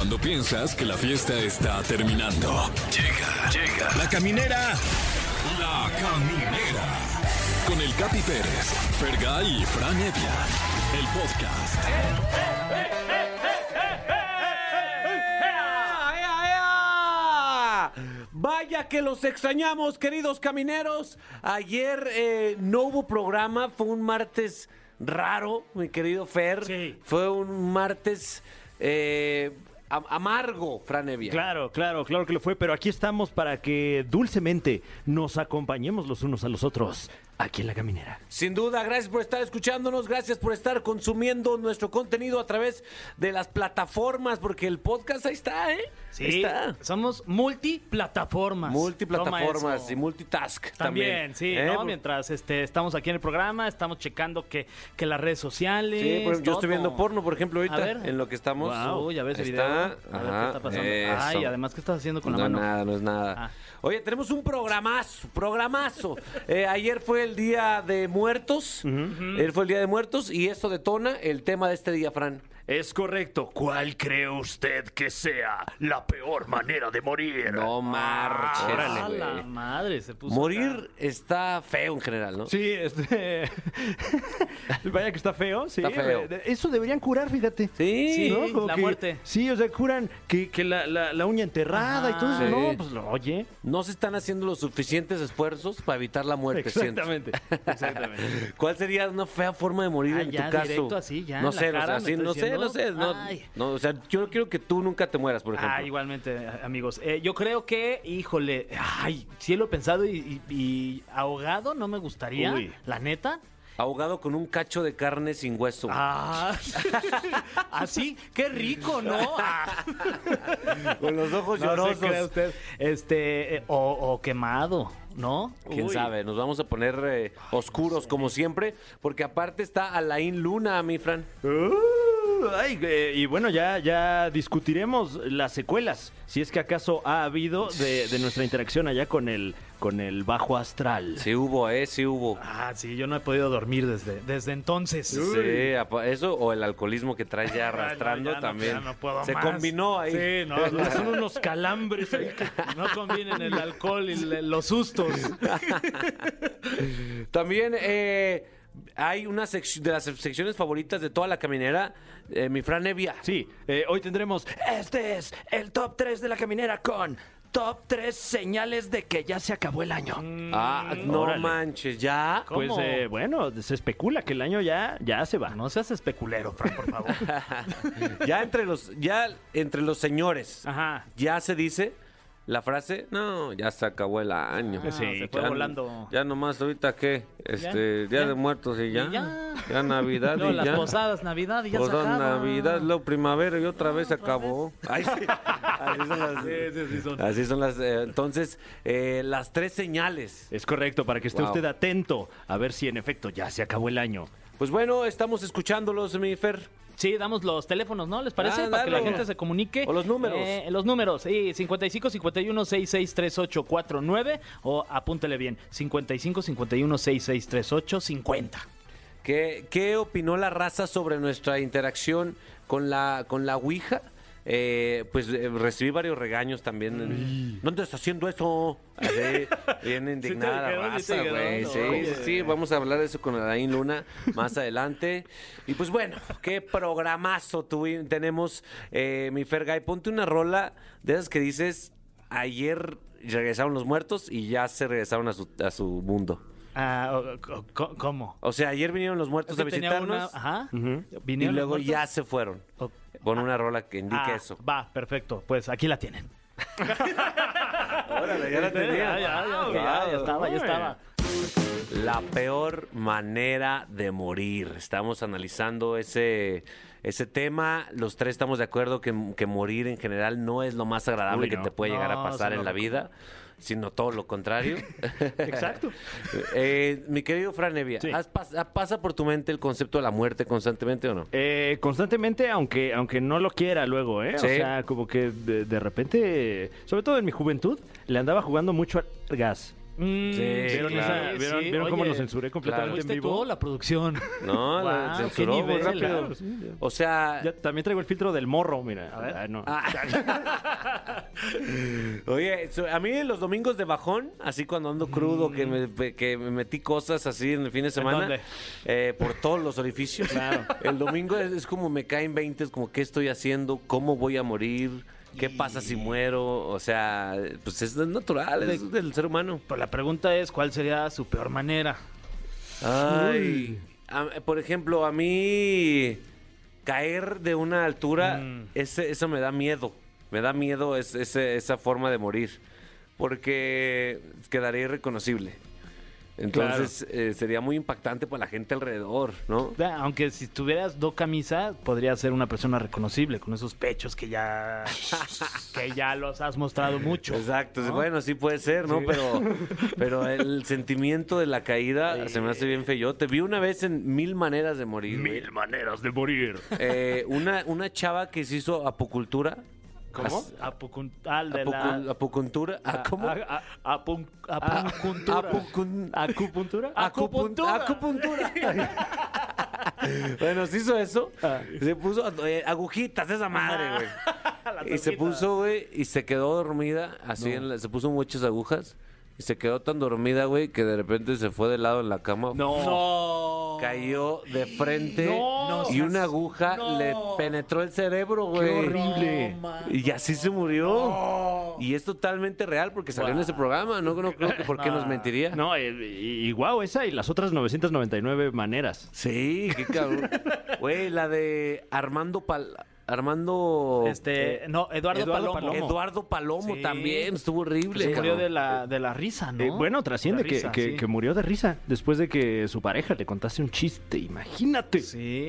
Cuando piensas que la fiesta está terminando. Llega, llega. La caminera. La caminera. Con el Capi Pérez, Fergay y Fran Evia. El podcast. Vaya que los extrañamos, queridos camineros. Ayer eh, no hubo programa, fue un martes raro, mi querido Fer. Sí. Fue un martes eh, am- amargo, Fran Evia. Claro, claro, claro que lo fue, pero aquí estamos para que dulcemente nos acompañemos los unos a los otros aquí en la caminera. Sin duda, gracias por estar escuchándonos, gracias por estar consumiendo nuestro contenido a través de las plataformas, porque el podcast ahí está, ¿eh? Ahí está. somos multiplataformas. Multiplataformas y multitask También, también. sí, ¿eh? ¿no? Mientras este, estamos aquí en el programa, estamos checando que, que las redes sociales. Sí, por- yo estoy viendo porno, por ejemplo, ahorita, A ver. en lo que estamos. Wow, ya ves el video. está. A ver Ajá, qué está pasando. eso. Ay, además, ¿qué estás haciendo con no la es mano? nada, no es nada. Ah. Oye, tenemos un programazo, programazo. Eh, ayer fue el Día de Muertos. Ayer fue el Día de Muertos y esto detona el tema de este día, Fran. Es correcto. ¿Cuál cree usted que sea la peor manera de morir? No marches, Ah, la madre, se puso. Morir acá. está feo en general, ¿no? Sí, este. Vaya que está feo, sí. Está feo. Eso deberían curar, fíjate. Sí. Sí, ¿no? Como la que- muerte. Sí, o sea, curan que, que la, la- la uña enterrada y todo eso. Sí. No, pues lo- oye. No se están haciendo los suficientes esfuerzos para evitar la muerte. siento. Exactamente. Exactamente. ¿Cuál sería una fea forma de morir Ah, en ya, tu caso? directo así, ya, no en la sé, no sé, cara, así, ¿me no estás sé, no sé, diciendo? No, Ay. no, o sea, yo no quiero que tú nunca te mueras, por ejemplo. Ah, igualmente, amigos. Eh, yo creo que, híjole, ay, sí lo he pensado y, y- y ahogado no me gustaría, Uy. la neta. Ahogado con un cacho de carne sin hueso. Ah, así, qué rico, ¿no? Ah. Con los ojos No llorosos. usted. Este, eh, o, o quemado, ¿no? Quién Uy. sabe, nos vamos a poner eh, oscuros como siempre, porque aparte está Alain Luna, mi Fran. Uh, ay, eh, y bueno, ya, ya discutiremos las secuelas, si es que acaso ha habido de, de nuestra interacción allá con el, con el bajo astral. Sí hubo, eh, sí hubo. Ah, sí, yo no he podido dormir desde, desde entonces. Sí, eso o el alcoholismo que traes ya arrastrando ya no, también. ya no puedo Se más. combinó ahí. Sí, no, no, son unos calambres ahí que no convienen el alcohol y le- los sustos. También eh, hay una sección de las secciones favoritas de toda la caminera, eh, mi Fran Evia. Sí, eh, hoy tendremos, este es el top 3 de la caminera con top 3 señales de que ya se acabó el año. Ah, no Órale. manches, ya. ¿Cómo? Pues eh, bueno, se especula que el año ya, ya se va. No seas especulero, Fran, por favor. Ya entre los, ya entre los señores, Ajá. ya se dice la frase, no, ya se acabó el año. Ah, Sí, se fue ya, volando. Ya nomás ahorita qué, este, Día ya. de Muertos y ya. Y ya. Ya Navidad Luego y las ya. posadas, Navidad y ya Pues se acaba. Navidad, luego primavera y otra vez se otra acabó. Ay, sí. Así son las. Así son las. eh, entonces, eh, las tres señales. Es correcto, para que esté Wow. usted atento a ver si en efecto ya se acabó el año. Pues bueno, estamos escuchándolos, mi Fer. Sí, damos los teléfonos, ¿no? ¿Les parece? Ah, Para que la gente se comunique. O los números. Eh, los números, sí, 55 51 66 38 49 o apúntele bien, 55 51 66 38 50. ¿Qué, qué opinó la raza sobre nuestra interacción con la, con la Ouija? Eh, pues eh, recibí varios regaños también. ¿Dónde está haciendo eso? Así, bien indignada la raza, güey. Sí, sí, sí, vamos a hablar de eso con Alain Luna más adelante. Y pues bueno, qué programazo tuvi- tenemos, eh, mi Fergay. Ponte una rola de esas que dices, ayer regresaron los muertos y ya se regresaron a su, a su mundo. Ah, ¿Cómo? O sea, ayer vinieron los muertos a visitarnos. una- Ajá. Y Vinieron luego ya se fueron. O- Pon una rola que indique Ah, eso. Va, perfecto. Pues aquí la tienen. Órale, ya la tenía. Ya, ya, ya, ya, ya estaba, ya estaba. La peor manera de morir. Estamos analizando ese, ese tema. Los tres estamos de acuerdo que, que morir en general no es lo más agradable Uy, que te puede llegar a pasar en la vida, sino todo lo contrario. Exacto. Eh, mi querido Fran Evia, Sí. ¿has pas- ¿pasa por tu mente el concepto de la muerte constantemente o no? Eh, constantemente, aunque, aunque no lo quiera luego, ¿eh? Sí. O sea, como que de, de repente, sobre todo en mi juventud, le andaba jugando mucho al gas. Mm, ¿Vieron, claro. esa- ¿vieron, sí, vieron cómo lo censuré completamente ¿Fuiste en vivo? la producción? No, la Wow, censuró qué nivel, rápido. claro, sí, ya. O sea, Ya también traigo el filtro del morro, mira. A ver. Ah, no. Oye, a mí los domingos de bajón, así cuando ando crudo, que, me, que me metí cosas así en el fin de semana, dónde? eh, por todos los orificios. El domingo es, es como me caen 20, es como qué estoy haciendo, cómo voy a morir, qué pasa si muero. O sea, pues es natural, es del ser humano. Pero la pregunta es, ¿cuál sería su peor manera? Ay, a- por ejemplo, a mí caer de una altura, Mm. ese, eso me da miedo. Me da miedo es- ese- esa forma de morir. Porque quedaría irreconocible. Entonces eh, sería muy impactante para la gente alrededor, ¿no? Aunque si tuvieras dos camisas, podría ser una persona reconocible con esos pechos que ya que ya los has mostrado mucho. Exacto, ¿no? bueno, sí puede ser, ¿no? Pero, pero el sentimiento de la caída se me hace bien feyote. Vi una vez en Mil Maneras de Morir. güey. maneras de morir. Eh, una, una chava que se hizo apocultura. ¿Cómo? As- Apucun- ah, el de apocul- la apuntura. Ah, ¿Cómo? a- a- apun- Ah, apunpuntura. apucun- ¿Acupuntura? Acupuntura. Acupuntura. bueno, se hizo eso. Se puso eh, agujitas, esa madre, güey. Y se puso, güey, y se quedó dormida, así, en la- se puso muchas agujas. Y se quedó tan dormida, güey, que de repente se fue de lado en la cama. No. Cayó de frente No, y una aguja no. le penetró el cerebro, güey. horrible. No, man. Y así se murió. Y es totalmente real porque salió en ese programa. No, no creo que por qué nos mentiría. No, y, y guau, esa y las otras 999 maneras. Sí, qué cabrón. Güey, la de Armando Pal... Armando... Este, no, Eduardo, Eduardo Palomo. Palomo. Eduardo Palomo Sí. también. Estuvo horrible. Se murió de la, de la risa, ¿no? Eh, bueno, trasciende que, risa, que- sí. que murió de risa después de que su pareja le contase un chiste. Imagínate. Sí.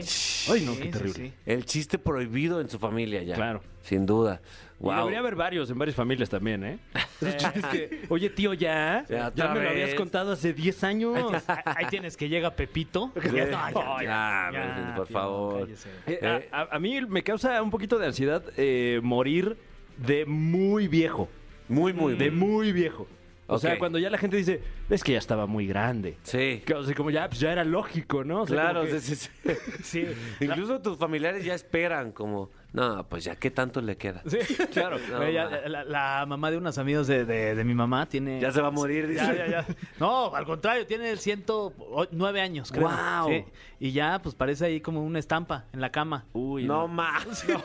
Ay, no, qué terrible. sí. El chiste prohibido en su familia ya. Claro. Sin duda. Y Wow. debería haber varios en varias familias también, ¿eh? Que, oye, tío, ya. Ya, me lo habías contado hace 10 años. Ah, Ahí tienes que llega Pepito. Sí. Ya, no, ya, Ya, Virgen, por tío, favor. Eh, Eh. a, mí me causa un poquito de ansiedad eh, morir de muy viejo. Muy, muy, De muy. viejo. O sea, cuando ya la gente dice, es que ya estaba muy grande. Sí. Que, o sea, como ya, pues ya era lógico, ¿no? O sea, Claro, que- sí, sí, sí. Sí. Incluso tus familiares ya esperan como, no, pues ya qué tanto le queda. Sí, claro. No, Ella- la, la mamá de unos amigos de, de- de mi mamá tiene. Ya se va a morir, dice. Ya, ya, ya. No, al contrario, tiene 109 años, creo. Sí. Y ya, pues parece ahí como una estampa en la cama. Uy, No más.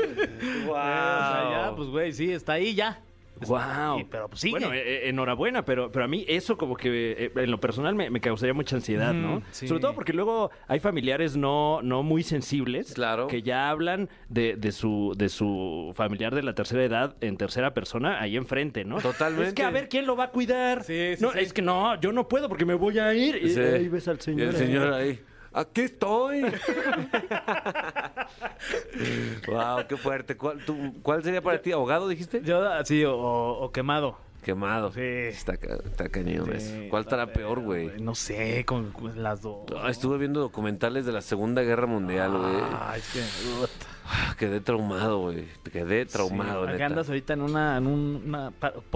Eh, o sea, ya, pues güey, sí, está ahí ya. Wow. Y- pero pues sigue. Bueno, eh, eh, enhorabuena, pero, pero a mí eso como que eh, en lo personal me, me causaría mucha ansiedad, ¿no? Mm, sí. Sobre todo porque luego hay familiares no, no muy sensibles Claro. que ya hablan de, de su, de su familiar de la tercera edad en tercera persona ahí enfrente, ¿no? Totalmente. Es que a ver quién lo va a cuidar. Sí, sí, no, sí. es que no, yo no puedo porque me voy a ir. Y Sí. ahí ves al Y señor. el señor ahí. Aquí estoy. wow, qué fuerte. ¿Cuál, tú- cuál sería para ti? ¿Ahogado dijiste? Yo, sí, o, o quemado. Quemado. Sí. Está, está cañón Sí, eso. ¿Cuál estará peor, güey? No sé, con, con las dos. Ah, estuve viendo documentales de la Segunda Guerra Mundial, güey. Ah, es que. Ah, Quedé traumado, güey. Quedé traumado, Sí, neta. acá andas ahorita en una, en un- una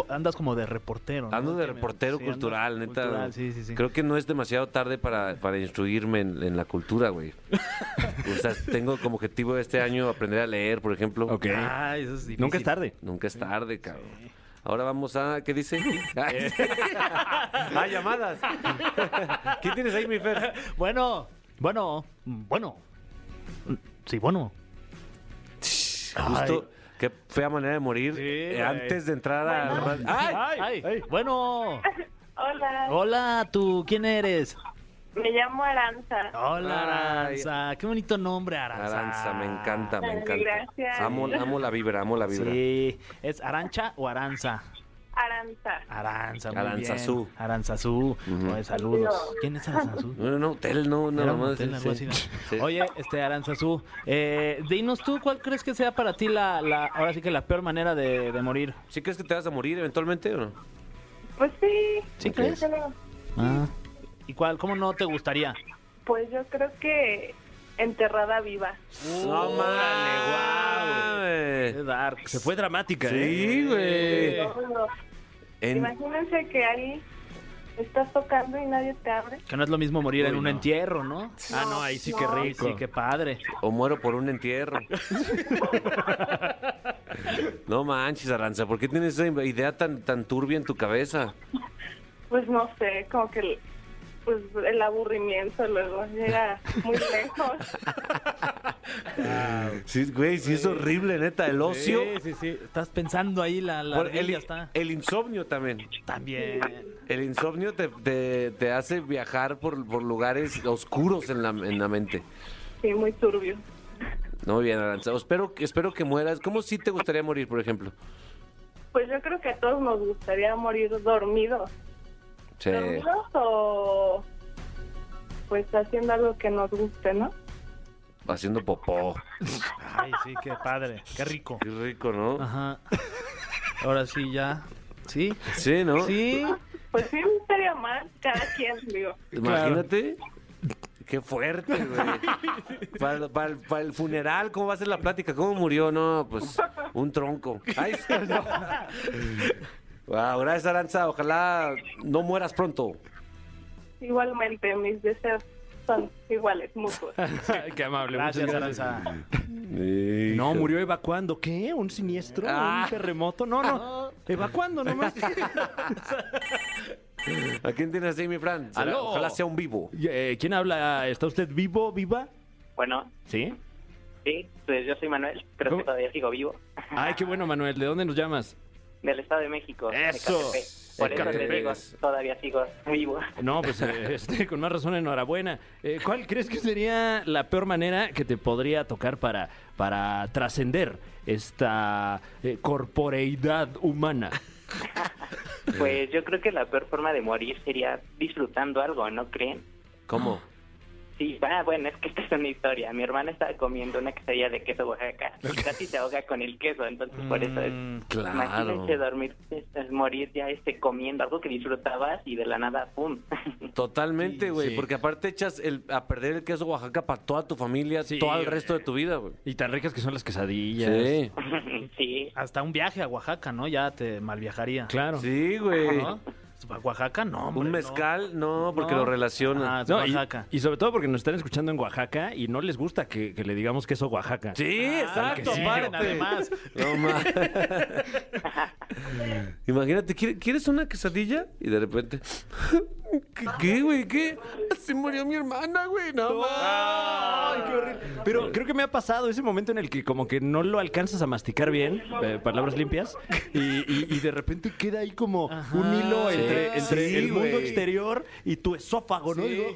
andas como de reportero. ¿no? Ando de reportero sí, cultural, neta. cultural, sí, sí, sí. Creo que no es demasiado tarde para, para instruirme en, en la cultura, güey. o sea, tengo como objetivo este año aprender a leer, por ejemplo. Ok. Ay, eso es difícil. Nunca es tarde. Nunca es tarde, cabrón. Ahora vamos a. ¿Qué dice? ah, llamadas. ¿Quién tienes ahí, mi Fer? Bueno, bueno, bueno. Sí, bueno. Justo. Qué fea manera de morir Sí, eh, antes de entrar a. la radio. ¡Ay! Ay, ay. bueno. Hola, Hola, ¿tú quién eres? me llamo Aranza. Hola, Ay. Aranza. Qué bonito nombre, Aranza. Aranza, me encanta, me Ay, encanta. gracias. Amo, amo la vibra, amo la vibra. Sí, ¿es Arancha o Aranza? Aranza. Aranza, muy Aranzazú. bien. Aranzazú. Oye, saludos. ¿Quién es Aranzazú? No, no, no, hotel, no, un no, hotel, sí, sí. así, ¿no? Sí. Oye, este Aranzazú, eh, dinos tú, ¿cuál crees que sea para ti la, la ahora sí que la peor manera de, de morir? ¿Sí crees que te vas a morir eventualmente o no? Pues sí. ¿Sí. Ah. ¿Y cuál, cómo no te gustaría? Pues yo creo que enterrada viva. No Qué mames. dark. Se fue dramática, ¿eh? Sí, güey. No. En- Imagínense que hay estás tocando y nadie te abre. Que no es lo mismo morir en un no. entierro, ¿no? Ah, no, ahí sí que rico. Sí, qué padre. O muero por un entierro. no manches, Aranza, ¿por qué tienes esa idea tan, tan turbia en tu cabeza? Pues no sé, como que el, pues, el aburrimiento luego llega muy lejos. Sí, güey, sí es horrible, neta, el ocio. Sí, sí, sí. Estás pensando ahí, la, la Por el, ardilla está. el insomnio también. También. El insomnio te, te- te hace viajar por, por lugares oscuros en la, en la mente. Sí, muy turbio. No, bien, Aranza. Espero, que- espero que mueras. ¿Cómo sí te gustaría morir, por ejemplo? Pues yo creo que a todos nos gustaría morir dormidos. Sí. ¿Dormidos o pues haciendo algo que nos guste, no? Haciendo popó. Ay, sí, qué padre. Qué rico. Qué rico, ¿no? Ajá. Ahora sí, ya. ¿Sí? Sí, ¿no? Sí. Pues sí, no estaría mal, cada quien, digo. Imagínate. Qué fuerte, güey. Para, para- para el funeral, ¿cómo va a ser la plática? ¿Cómo murió? No, pues un tronco. Ay, sí, no. Wow, gracias, Aranza. Ojalá no mueras pronto. Igualmente, mis deseos son iguales, mutuos. Qué amable. Gracias, muchas gracias. Aranza. No, murió evacuando. ¿Qué? ¿Un siniestro? Ah. ¿Un terremoto? No, no. Evacuando nomás. ¿A quién tienes ahí, mi Fran? Aló. Ojalá sea un vivo. Eh, ¿Quién habla? ¿Está usted vivo, viva? Bueno, ¿Sí? sí, pues yo soy Manuel, creo ¿Cómo? que todavía sigo vivo. Ay, qué bueno, Manuel. ¿De dónde nos llamas? Del Estado de México. de Eso. Ecatepec. Por eso te digo, todavía sigo vivo. No, pues eh, este, con más razón, enhorabuena. Eh, ¿Cuál crees que sería la peor manera que te podría tocar para, para trascender esta eh, corporeidad humana? Pues yo creo que la peor forma de morir sería disfrutando algo, ¿no creen? ¿Cómo? Sí, ah, bueno, es que esta es una historia. Mi hermana estaba comiendo una quesadilla de queso Oaxaca y casi se ahoga con el queso, entonces por eso es... Mm, Claro. Imagínense dormir, es morir ya este comiendo algo que disfrutabas y de la nada, ¡pum! Totalmente, güey. sí. Porque aparte echas el, a perder el queso Oaxaca para toda tu familia, Sí, todo el resto de tu vida, güey. Y tan ricas que son las quesadillas. Sí. sí, Hasta un viaje a Oaxaca, ¿no? Ya te malviajaría. Claro. Sí, güey. ¿No? A Oaxaca, no, hombre, Un mezcal, no, porque No. lo relaciona. Ah, es No, Oaxaca. y sobre todo porque nos están escuchando en Oaxaca y no les gusta que, que le digamos queso Oaxaca. Sí, exacto, sí, aparte. además. Imagínate, ¿quiere- ¿quieres una quesadilla? Y de repente. ¿Qué, ¿Qué, güey? ¿Qué? Se murió mi hermana, güey. No, Ay, qué horrible. Pero creo que me ha pasado ese momento en el que como que no lo alcanzas a masticar bien, eh, palabras limpias, y, y- y de repente queda ahí como un hilo sí. entre, entre Sí, el mundo güey. exterior y tu esófago, ¿no? Sí. Digo,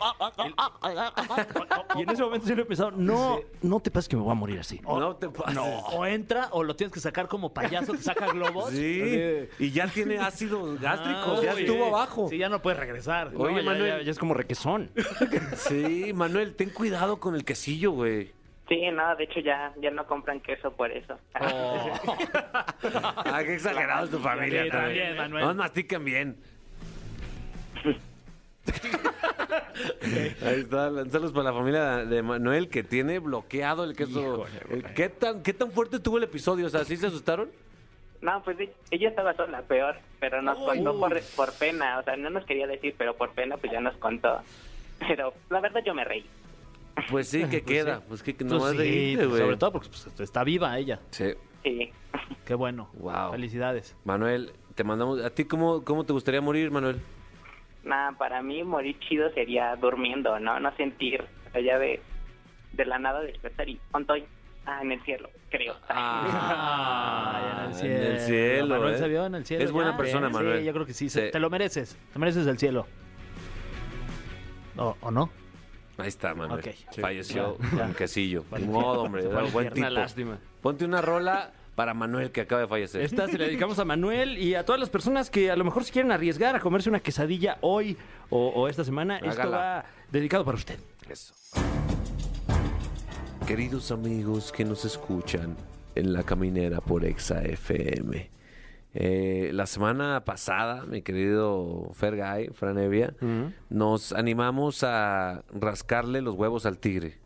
y en ese momento sí lo he pensado, no, no te pases que me voy a morir así. No te pases. O entra o lo tienes que sacar como payaso, te saca globos. Sí, y ya tiene ácidos gástricos, Ah, ya estuvo abajo. Sí, ya no puedes regresar. Oye, No, ya- Manuel. Ya, ya es como requesón. Sí, Manuel, ten cuidado con el quesillo, güey. sí, no, de hecho ya, ya no compran queso por eso. Ah, qué exagerado es tu familia Sí, también. también, Manuel. No mastiquen bien. Ahí está, saludos para la familia de Manuel que tiene bloqueado el queso. ¿Qué tan, ¿Qué tan fuerte estuvo el episodio? O sea, ¿sí se asustaron? No, pues ella estaba sola, peor, pero nos contó por, por pena, o sea, no nos quería decir, pero por pena pues ya nos contó. Pero la verdad yo me reí. Pues sí, que queda. Pues que, que no Pues más sí, reírte, güey. sobre todo porque pues, está viva ella. Sí. Sí. Qué bueno. Wow. Felicidades. Manuel, te mandamos. ¿A ti cómo, cómo te gustaría morir, Manuel? Nada, para mí morir chido sería durmiendo, ¿no? No sentir allá de, de la nada despertar y estoy ah, en el cielo, creo. Ay, en el cielo. en el cielo, Manuel ¿eh? se vio en el cielo. Es buena ya. persona, Sí, Manuel. yo creo que sí. Sí. Te lo mereces. Te mereces el cielo. ¿O, o no? Ahí está, Manuel. Falleció con quesillo. Hombre. Al un buen infierno. tipo. Una lástima. Ponte una rola para Manuel que acaba de fallecer. Esta se la dedicamos a Manuel y a todas las personas que a lo mejor se quieren arriesgar a comerse una quesadilla hoy o, o esta semana. Esto va dedicado para usted. Eso. Queridos amigos que nos escuchan en la caminera por Exa FM. eh, la semana pasada, mi querido Fergay, Franevia, nos animamos a rascarle los huevos al tigre.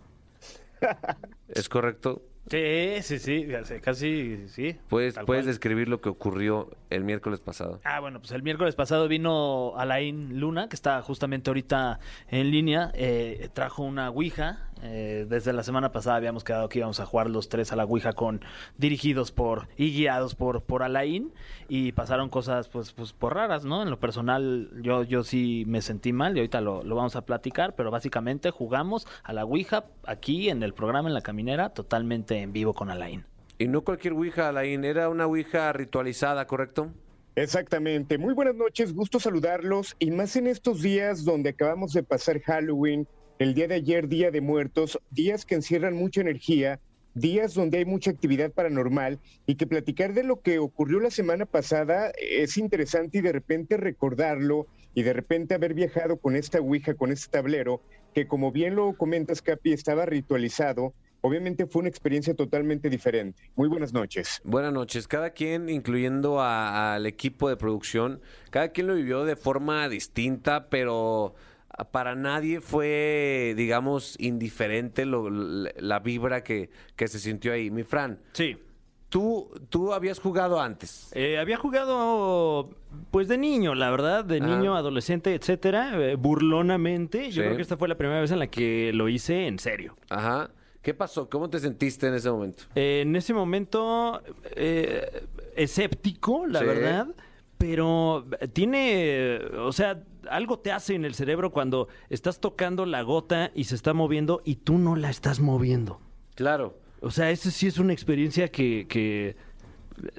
¿Es correcto? Sí, sí, sí, casi, sí. ¿Puedes, puedes describir lo que ocurrió el miércoles pasado? Ah, bueno, pues el miércoles pasado vino Alain Luna, que está justamente ahorita en línea, eh, trajo una Ouija. Eh, desde la semana pasada habíamos quedado que íbamos a jugar los tres a la Ouija con dirigidos por y guiados por, por Alain y pasaron cosas pues, pues por raras, ¿no? En lo personal yo, yo sí me sentí mal y ahorita lo, lo vamos a platicar, pero básicamente jugamos a la Ouija aquí en el programa en la caminera totalmente en vivo con Alain. Y no cualquier Ouija, Alain, era una Ouija ritualizada, ¿correcto? Exactamente. Muy buenas noches, gusto saludarlos y más en estos días donde acabamos de pasar Halloween, el día de ayer, Día de Muertos, días que encierran mucha energía, días donde hay mucha actividad paranormal y que platicar de lo que ocurrió la semana pasada es interesante y de repente recordarlo y de repente haber viajado con esta Ouija, con este tablero, que como bien lo comentas, Capi, estaba ritualizado. Obviamente fue una experiencia totalmente diferente. Muy buenas noches. Buenas noches. Cada quien, incluyendo al equipo de producción, cada quien lo vivió de forma distinta, pero para nadie fue, digamos, indiferente lo- la vibra que, que se sintió ahí. Mi Fran, Sí. tú, tú habías jugado antes. Eh, había jugado, pues de niño, la verdad, de niño, adolescente, etcétera, eh, burlonamente. Yo Sí. creo que esta fue la primera vez en la que lo hice en serio. Ajá. ¿Qué pasó? ¿Cómo te sentiste en ese momento? Eh, en ese momento, eh, escéptico, la Sí. verdad, pero tiene, o sea, algo te hace en el cerebro cuando estás tocando la gota y se está moviendo y tú no la estás moviendo. Claro. O sea, esa sí es una experiencia que, que,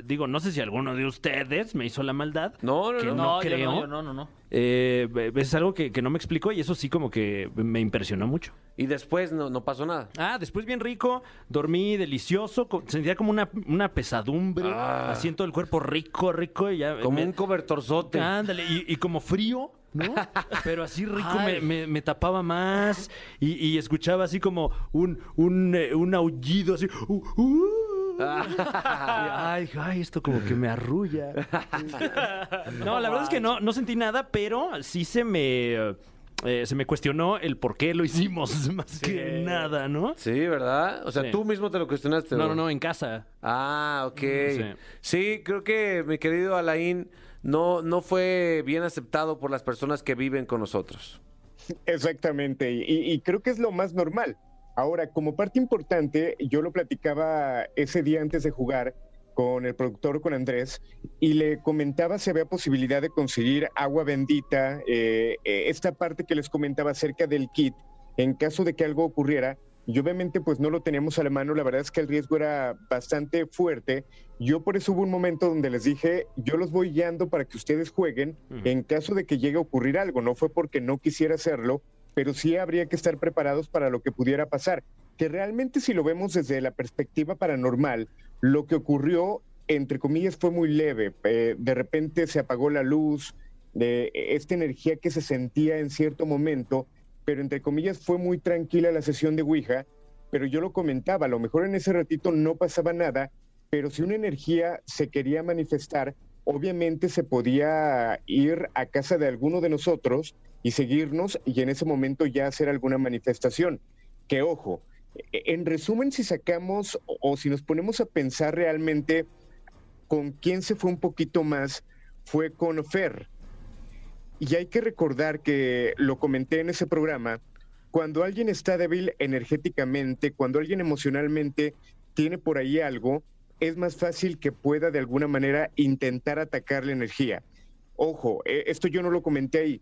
digo, no sé si alguno de ustedes me hizo la maldad. No, no, que no. no, yo creo. no, yo no, no, no. Eh, es algo que, que no me explicó y eso sí como que me impresionó mucho. Y después no, no pasó nada. Ah, después bien rico, dormí delicioso, sentía como una, una pesadumbre, Ah. así en todo el cuerpo rico, rico y ya. Como me- un cobertorzote. Ándale, y, y como frío, ¿no? Pero así rico me, me- me tapaba más y, y escuchaba así como un, un, eh, un aullido así. uh, uh. ay, ay, esto como que me arrulla. No, la verdad es que no, no sentí nada, pero sí se me, eh, se me cuestionó el por qué lo hicimos, más que nada, ¿no? Sí, ¿verdad? O sea, Sí. tú mismo te lo cuestionaste. No, no, no, en casa. Ah, ok. Sí. Sí. creo que mi querido Alain no, no fue bien aceptado por las personas que viven con nosotros. Exactamente, y, y creo que es lo más normal. Ahora, como parte importante, yo lo platicaba ese día antes de jugar con el productor, con Andrés, y le comentaba si había posibilidad de conseguir agua bendita, eh, eh, esta parte que les comentaba acerca del kit, en caso de que algo ocurriera, y obviamente pues no lo teníamos a la mano, la verdad es que el riesgo era bastante fuerte, yo por eso hubo un momento donde les dije, yo los voy guiando para que ustedes jueguen en caso de que llegue a ocurrir algo, no fue porque no quisiera hacerlo, pero sí habría que estar preparados para lo que pudiera pasar. Que realmente si lo vemos desde la perspectiva paranormal, lo que ocurrió, entre comillas, fue muy leve. Eh, de repente se apagó la luz, de esta energía que se sentía en cierto momento, pero entre comillas fue muy tranquila la sesión de Ouija, pero yo lo comentaba, a lo mejor en ese ratito no pasaba nada, pero si una energía se quería manifestar, obviamente se podía ir a casa de alguno de nosotros y seguirnos y en ese momento ya hacer alguna manifestación. Que ojo, e- en resumen, si sacamos o, si nos ponemos a pensar realmente con quién se fue un poquito más, fue con Fer. Y hay que recordar que lo comenté en ese programa, cuando alguien está débil energéticamente, cuando alguien emocionalmente tiene por ahí algo, es más fácil que pueda de alguna manera intentar atacar la energía. Ojo, eh, esto yo no lo comenté ahí,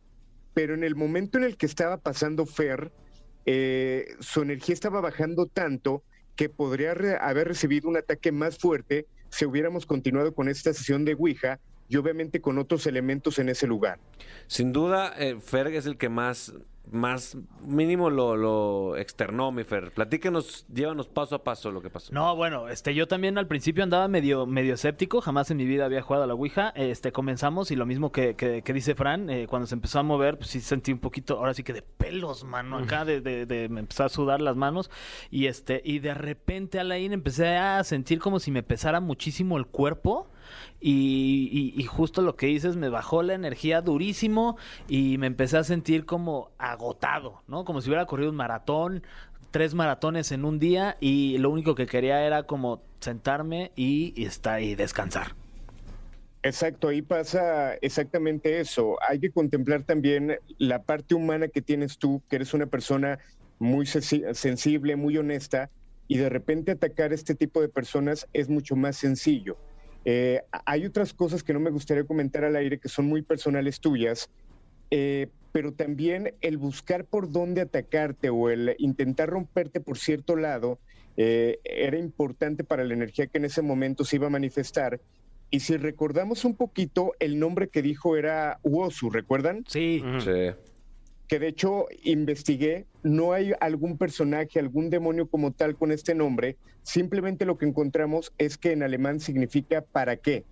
pero en el momento en el que estaba pasando Fer, eh, su energía estaba bajando tanto que podría haber recibido un ataque más fuerte si hubiéramos continuado con esta sesión de Ouija y obviamente con otros elementos en ese lugar. Sin duda, eh, Fer es el que más, más mínimo lo, lo externó, mi Fer. Platíquenos, llévanos paso a paso lo que pasó. No, bueno, este, yo también al principio andaba medio, medio escéptico, jamás en mi vida había jugado a la Ouija. Este, comenzamos y lo mismo que, que- que dice Fran, eh, cuando se empezó a mover, pues sí sentí un poquito, ahora sí que de pelos, mano, acá de, de, de- me empezó a sudar las manos y este, y de repente Alain empecé a sentir como si me pesara muchísimo el cuerpo. Y, justo lo que dices, me bajó la energía durísimo y me empecé a sentir como agotado, ¿no? Como si hubiera corrido un maratón, tres maratones en un día y lo único que quería era como sentarme y, y estar y descansar. Exacto, ahí pasa exactamente eso. Hay que contemplar también la parte humana que tienes tú, que eres una persona muy sensi- sensible, muy honesta, y de repente atacar a este tipo de personas es mucho más sencillo. Eh, hay otras cosas que no me gustaría comentar al aire que son muy personales tuyas, eh, pero también el buscar por dónde atacarte o el intentar romperte por cierto lado eh, era importante para la energía que en ese momento se iba a manifestar. Y si recordamos un poquito, el nombre que dijo era Wosu, ¿recuerdan? Sí, Sí. Que de hecho investigué, no hay algún personaje, algún demonio como tal con este nombre, simplemente lo que encontramos es que en alemán significa para qué.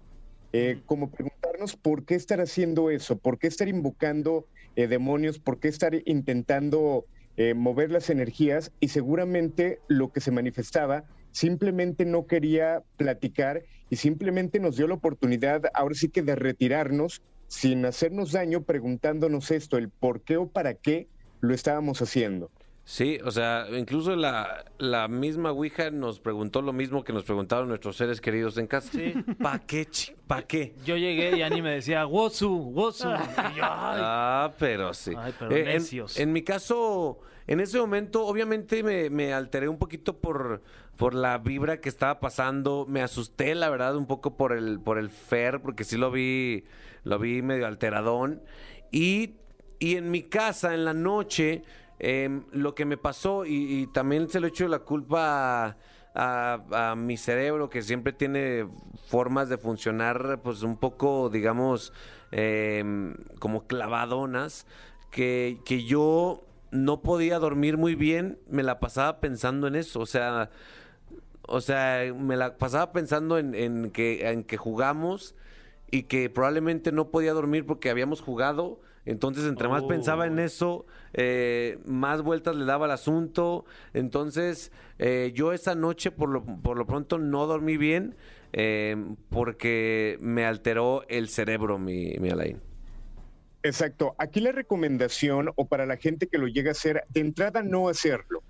Eh, como preguntarnos por qué estar haciendo eso, por qué estar invocando eh, demonios, por qué estar intentando eh, mover las energías y seguramente lo que se manifestaba simplemente no quería platicar y simplemente nos dio la oportunidad ahora sí que de retirarnos sin hacernos daño preguntándonos esto, el por qué o para qué lo estábamos haciendo. Sí, o sea, incluso la, la misma Ouija nos preguntó lo mismo que nos preguntaron nuestros seres queridos en casa. Sí. ¿Pa qué? chi- ¿Pa qué? yo llegué y Ani me decía, Wosu, Wosu. Y yo, "Ay". Ah, pero sí. Ay, pero Eh, en- necios. En, mi caso, en ese momento, obviamente me, me alteré un poquito por, por la vibra que estaba pasando. Me asusté, la verdad, un poco por el, por el Fer, porque sí lo vi, lo vi medio alteradón. Y, y en mi casa, en la noche, em, lo que me pasó, y, también se lo echo la culpa a mi cerebro, que siempre tiene formas de funcionar, pues un poco, digamos, em, como clavadonas, que, que yo no podía dormir muy bien, me la pasaba pensando en eso, o sea, o sea, me la pasaba pensando en, en que, en que jugamos y que probablemente no podía dormir porque habíamos jugado. Entonces, entre más pensaba en eso, eh, más vueltas le daba al asunto. Entonces, eh, yo esa noche, por lo, por lo pronto, no dormí bien eh, porque me alteró el cerebro, mi, mi Alain. Exacto. Aquí la recomendación, o para la gente que lo llega a hacer, de entrada no hacerlo.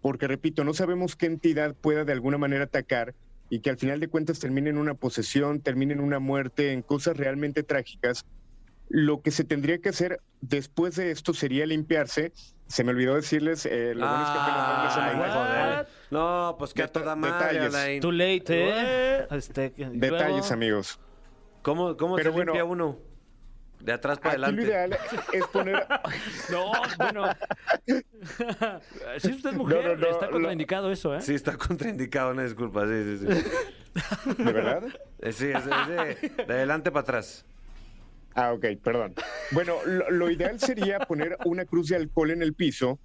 Porque, repito, no sabemos qué entidad pueda de alguna manera atacar y que al final de cuentas termine en una posesión, termine en una muerte, en cosas realmente trágicas. Lo que se tendría que hacer después de esto sería limpiarse. Se me olvidó decirles, eh, lo bueno es que apenas vamos a Ay, semana. joder. No, pues que a toda madre, detalles. Alain. Too late, ¿eh? Este, y Detalles, luego- amigos. ¿Cómo, cómo Pero se bueno, limpia uno? De atrás para Aquí lo adelante. ideal es poner... No, bueno. si usted es mujer, No, no, no, está lo- contraindicado eso, ¿eh? Sí, está contraindicado, una disculpa. Sí, sí, sí. ¿De verdad? Eh, Sí, es, es de, de adelante para atrás. Ah, ok, perdón. Bueno, lo, ideal sería poner una cruz de alcohol en el piso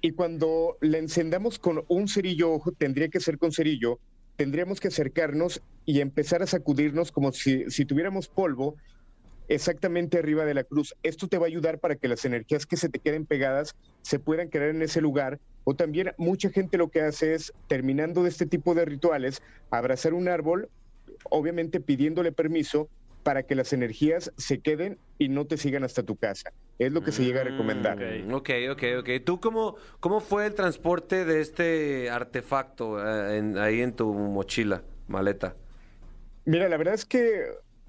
y cuando la encendamos con un cerillo, ojo, tendría que ser con cerillo, tendríamos que acercarnos y empezar a sacudirnos como si, si tuviéramos polvo exactamente arriba de la cruz. Esto te va a ayudar para que las energías que se te queden pegadas se puedan quedar en ese lugar. O también mucha gente lo que hace es, terminando de este tipo de rituales, abrazar un árbol, obviamente pidiéndole permiso para que las energías se queden y no te sigan hasta tu casa. Es lo que se llega a recomendar. Mm, Ok, ok, ok. ¿Tú cómo, cómo fue el transporte de este artefacto eh, en- ahí en tu mochila, maleta? Mira, la verdad es que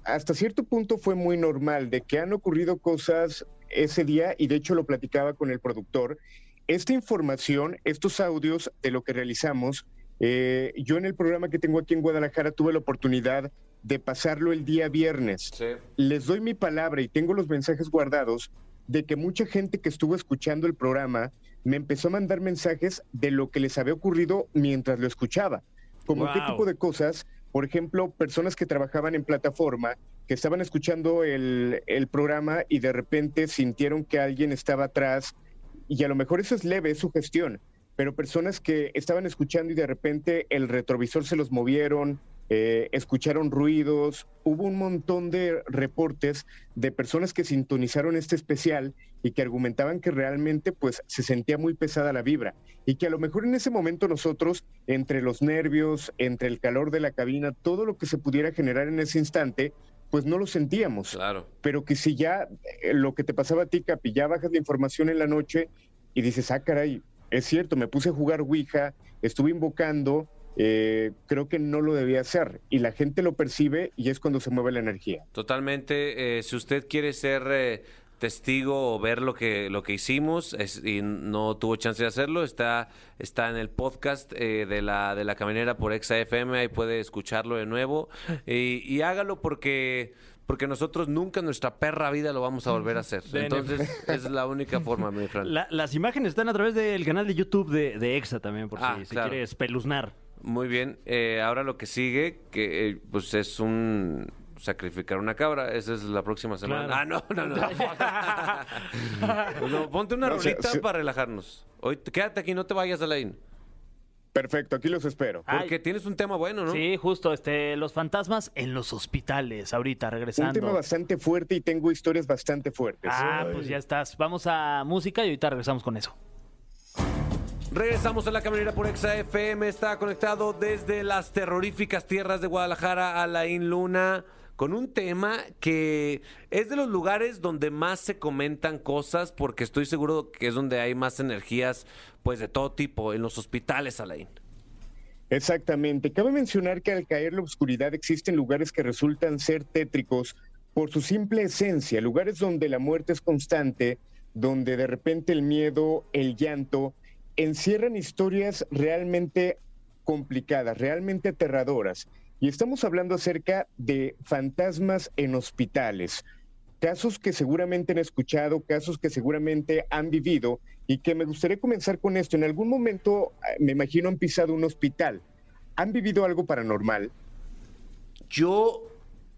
hasta cierto punto fue muy normal de que han ocurrido cosas ese día y de hecho lo platicaba con el productor. Esta información, estos audios de lo que realizamos, eh, yo en el programa que tengo aquí en Guadalajara tuve la oportunidad de pasarlo el día viernes. Sí. Les doy mi palabra y tengo los mensajes guardados de que mucha gente que estuvo escuchando el programa me empezó a mandar mensajes de lo que les había ocurrido mientras lo escuchaba. Como qué tipo de cosas, por ejemplo, personas que trabajaban en plataforma, que estaban escuchando el, el programa y de repente sintieron que alguien estaba atrás, y a lo mejor eso es leve, es su gestión, pero personas que estaban escuchando y de repente el retrovisor se los movieron, eh, escucharon ruidos, hubo un montón de reportes de personas que sintonizaron este especial y que argumentaban que realmente pues se sentía muy pesada la vibra y que a lo mejor en ese momento nosotros entre los nervios, entre el calor de la cabina, todo lo que se pudiera generar en ese instante, pues no lo sentíamos Claro. pero que si ya eh, lo que te pasaba a ti, Capi, ya bajas la información en la noche y dices, ah, caray, es cierto, me puse a jugar Ouija, estuve invocando, eh, creo que no lo debía hacer y la gente lo percibe y es cuando se mueve la energía. Totalmente. eh, si usted quiere ser eh, testigo o ver lo que lo que hicimos es- y no tuvo chance de hacerlo, está está en el podcast eh, de la de la caminera por Exa FM, ahí puede escucharlo de nuevo y, y hágalo porque porque nosotros nunca en nuestra perra vida lo vamos a volver a hacer. Entonces, es la única forma, mi Fran. La- las imágenes están a través del canal de YouTube de, de EXA también, por Ah, si, si claro. quieres peluznar. Muy bien. eh, ahora lo que sigue, que eh, pues es un sacrificar una cabra. Esa es la próxima semana. Claro. Ah, no, no, no. No, Ponte una No, rolita para relajarnos. Hoy quédate aquí, no te vayas, Alain. Perfecto, aquí los espero. Ay. Porque tienes un tema bueno, ¿no? Sí, justo, este, los fantasmas en los hospitales, ahorita Un regresando. tema bastante fuerte y tengo historias bastante fuertes. Ah, pues ya estás. Vamos a música y ahorita regresamos con eso. Regresamos a la caminera por Exa FM. Está conectado desde las terroríficas tierras de Guadalajara, Alain Luna, con un tema que es de los lugares donde más se comentan cosas, porque estoy seguro que es donde hay más energías, pues de todo tipo, en los hospitales, Alain. Exactamente. Cabe mencionar que al caer la oscuridad existen lugares que resultan ser tétricos por su simple esencia, lugares donde la muerte es constante, donde de repente el miedo, el llanto, encierran historias realmente complicadas, realmente aterradoras. Y estamos hablando acerca de fantasmas en hospitales, casos que seguramente han escuchado, casos que seguramente han vivido y que me gustaría comenzar con esto. En algún momento, eh, me imagino, han pisado un hospital. ¿Han vivido algo paranormal? Yo,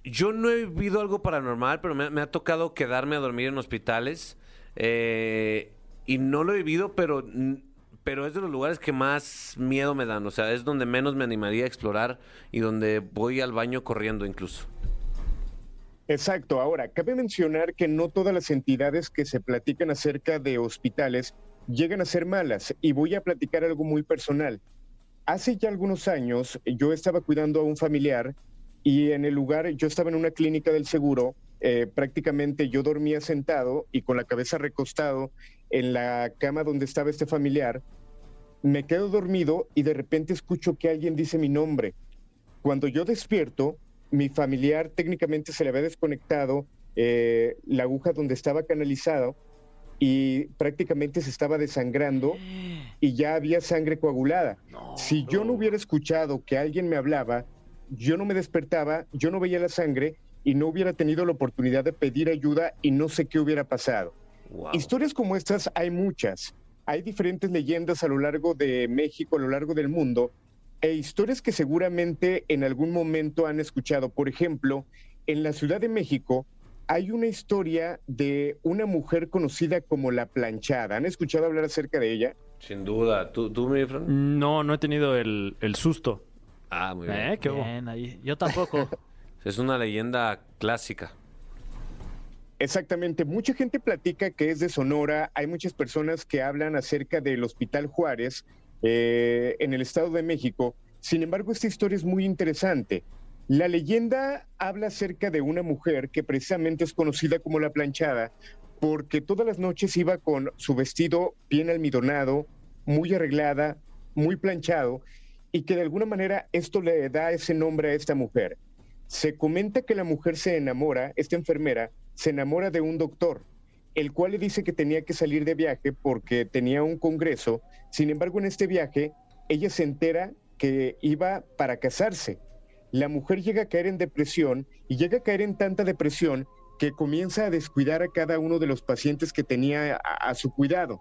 yo no he vivido algo paranormal, pero me, ha tocado quedarme a dormir en hospitales. eh, y no lo he vivido, pero, pero es de los lugares que más miedo me dan. O sea, es donde menos me animaría a explorar y donde voy al baño corriendo incluso. Exacto. Ahora, cabe mencionar que no todas las entidades que se platican acerca de hospitales llegan a ser malas. Y voy a platicar algo muy personal. Hace ya algunos años yo estaba cuidando a un familiar y en el lugar, yo estaba en una clínica del seguro, eh, prácticamente yo dormía sentado y con la cabeza recostado en la cama donde estaba este familiar. Me quedo dormido y de repente escucho que alguien dice mi nombre. Cuando yo despierto, mi familiar técnicamente se le había desconectado eh, la aguja donde estaba canalizado y prácticamente se estaba desangrando y ya había sangre coagulada. si yo no hubiera escuchado que alguien me hablaba, yo no me despertaba, yo no veía la sangre y no hubiera tenido la oportunidad de pedir ayuda y no sé qué hubiera pasado. Wow. Historias como estas hay muchas. Hay diferentes leyendas a lo largo de México, a lo largo del mundo, e historias que seguramente en algún momento han escuchado. Por ejemplo, en la Ciudad de México hay una historia de una mujer conocida como la planchada. ¿Han escuchado hablar acerca de ella? Sin duda. ¿Tú, tú mi Fran? No, no he tenido el, el susto. Ah, muy bien. ¿Eh? ¿Qué hubo? Bien, ahí. Yo tampoco. Es una leyenda clásica. Exactamente, mucha gente platica que es de Sonora, hay muchas personas que hablan acerca del Hospital Juárez eh, en el Estado de México, sin embargo esta historia es muy interesante. La leyenda habla acerca de una mujer que precisamente es conocida como la planchada porque todas las noches iba con su vestido bien almidonado, muy arreglada, muy planchado y que de alguna manera esto le da ese nombre a esta mujer. Se comenta que la mujer se enamora, esta enfermera, se enamora de un doctor, el cual le dice que tenía que salir de viaje porque tenía un congreso. Sin embargo, en este viaje, ella se entera que iba para casarse. La mujer llega a caer en depresión y llega a caer en tanta depresión que comienza a descuidar a cada uno de los pacientes que tenía a, su cuidado.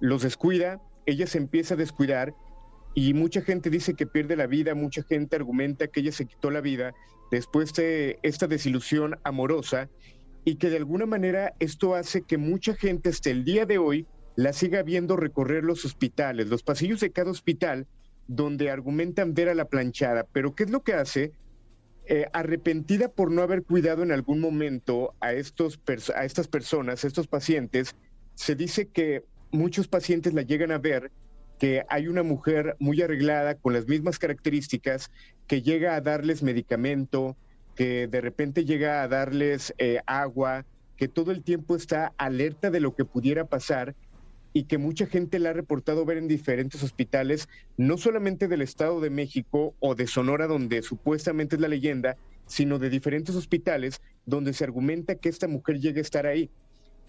Los descuida, ella se empieza a descuidar y mucha gente dice que pierde la vida, mucha gente argumenta que ella se quitó la vida después de esta desilusión amorosa y que de alguna manera esto hace que mucha gente hasta el día de hoy la siga viendo recorrer los hospitales, los pasillos de cada hospital donde argumentan ver a la planchada. Pero ¿qué es lo que hace? Eh, arrepentida por no haber cuidado en algún momento a, estos a estas personas, a estos pacientes, se dice que muchos pacientes la llegan a ver que hay una mujer muy arreglada con las mismas características que llega a darles medicamento, que de repente llega a darles eh, agua, que todo el tiempo está alerta de lo que pudiera pasar y que mucha gente la ha reportado ver en diferentes hospitales, no solamente del Estado de México o de Sonora, donde supuestamente es la leyenda, sino de diferentes hospitales donde se argumenta que esta mujer llega a estar ahí.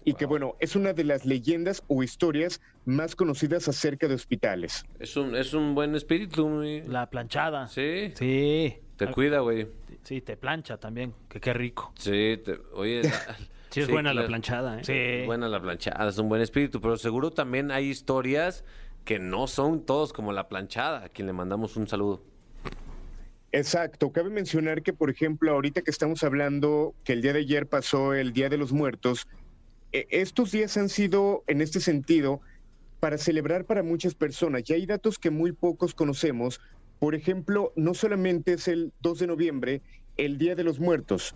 Y que bueno, es una de las leyendas o historias más conocidas acerca de hospitales. Es un, es un buen espíritu. La planchada. Sí. Sí. Te cuida, güey. Sí, te plancha también. Que qué rico. Sí, te- oye. la- Sí, es buena la claro. planchada, ¿eh? Sí. Buena la planchada, es un buen espíritu, pero seguro también hay historias que no son todos como la planchada, a quien le mandamos un saludo. Exacto. Cabe mencionar que, por ejemplo, ahorita que estamos hablando que el día de ayer pasó el Día de los Muertos, eh, estos días han sido, en este sentido, para celebrar para muchas personas. Y hay datos que muy pocos conocemos. Por ejemplo, no solamente es el 2 de noviembre el Día de los Muertos.